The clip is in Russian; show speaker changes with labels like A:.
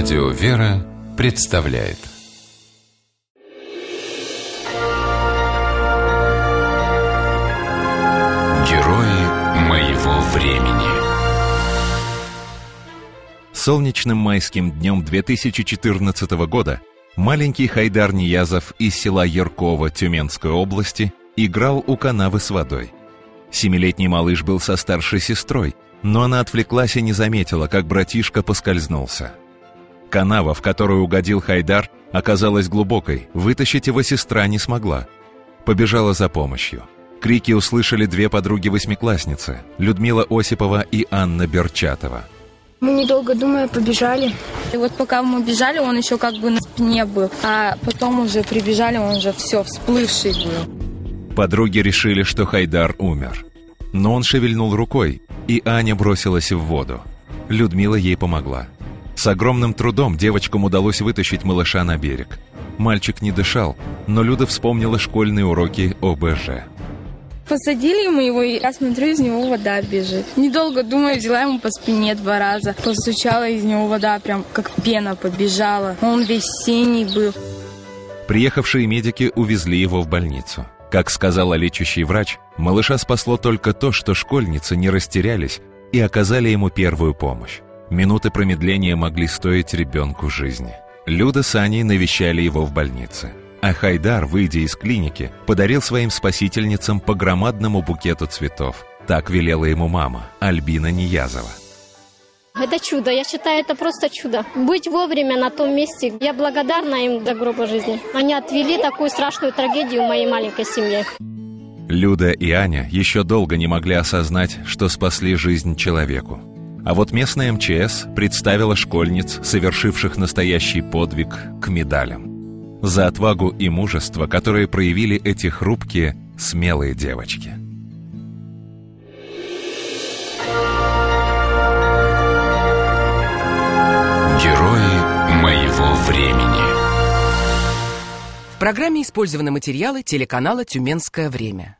A: Радио «Вера» представляет Герои моего времени
B: Солнечным майским днем 2014 года маленький Хайдар Ниязов из села Яркова Тюменской области играл у канавы с водой. Семилетний малыш был со старшей сестрой, но она отвлеклась и не заметила, как братишка поскользнулся. Канава, в которую угодил Хайдар, оказалась глубокой, вытащить его сестра не смогла. Побежала за помощью. Крики услышали две подруги-восьмиклассницы, Людмила Осипова и Анна Берчатова.
C: Мы недолго думая побежали.
D: И вот пока мы бежали, он еще как бы на спине был, а потом уже прибежали, он уже все всплывший был.
B: Подруги решили, что Хайдар умер. Но он шевельнул рукой, и Аня бросилась в воду. Людмила ей помогла. С огромным трудом девочкам удалось вытащить малыша на берег. Мальчик не дышал, но Люда вспомнила школьные уроки ОБЖ.
D: Посадили мы его, и я смотрю, из него вода бежит. Недолго думаю, взяла ему по спине два раза. Постучала из него вода, прям как пена побежала. Он весь синий был.
B: Приехавшие медики увезли его в больницу. Как сказала лечащий врач, малыша спасло только то, что школьницы не растерялись и оказали ему первую помощь. Минуты промедления могли стоить ребенку жизни. Люда с Аней навещали его в больнице. А Хайдар, выйдя из клиники, подарил своим спасительницам по громадному букету цветов. Так велела ему мама, Альбина Ниязова.
E: Это чудо. Я считаю, это просто чудо. Быть вовремя на том месте. Я благодарна им до гроба жизни. Они отвели такую страшную трагедию в моей маленькой семье.
B: Люда и Аня еще долго не могли осознать, что спасли жизнь человеку. А вот местная МЧС представила школьниц, совершивших настоящий подвиг, к медалям. За отвагу и мужество, которые проявили эти хрупкие, смелые девочки.
A: Герои моего времени
F: В программе использованы материалы телеканала «Тюменское время».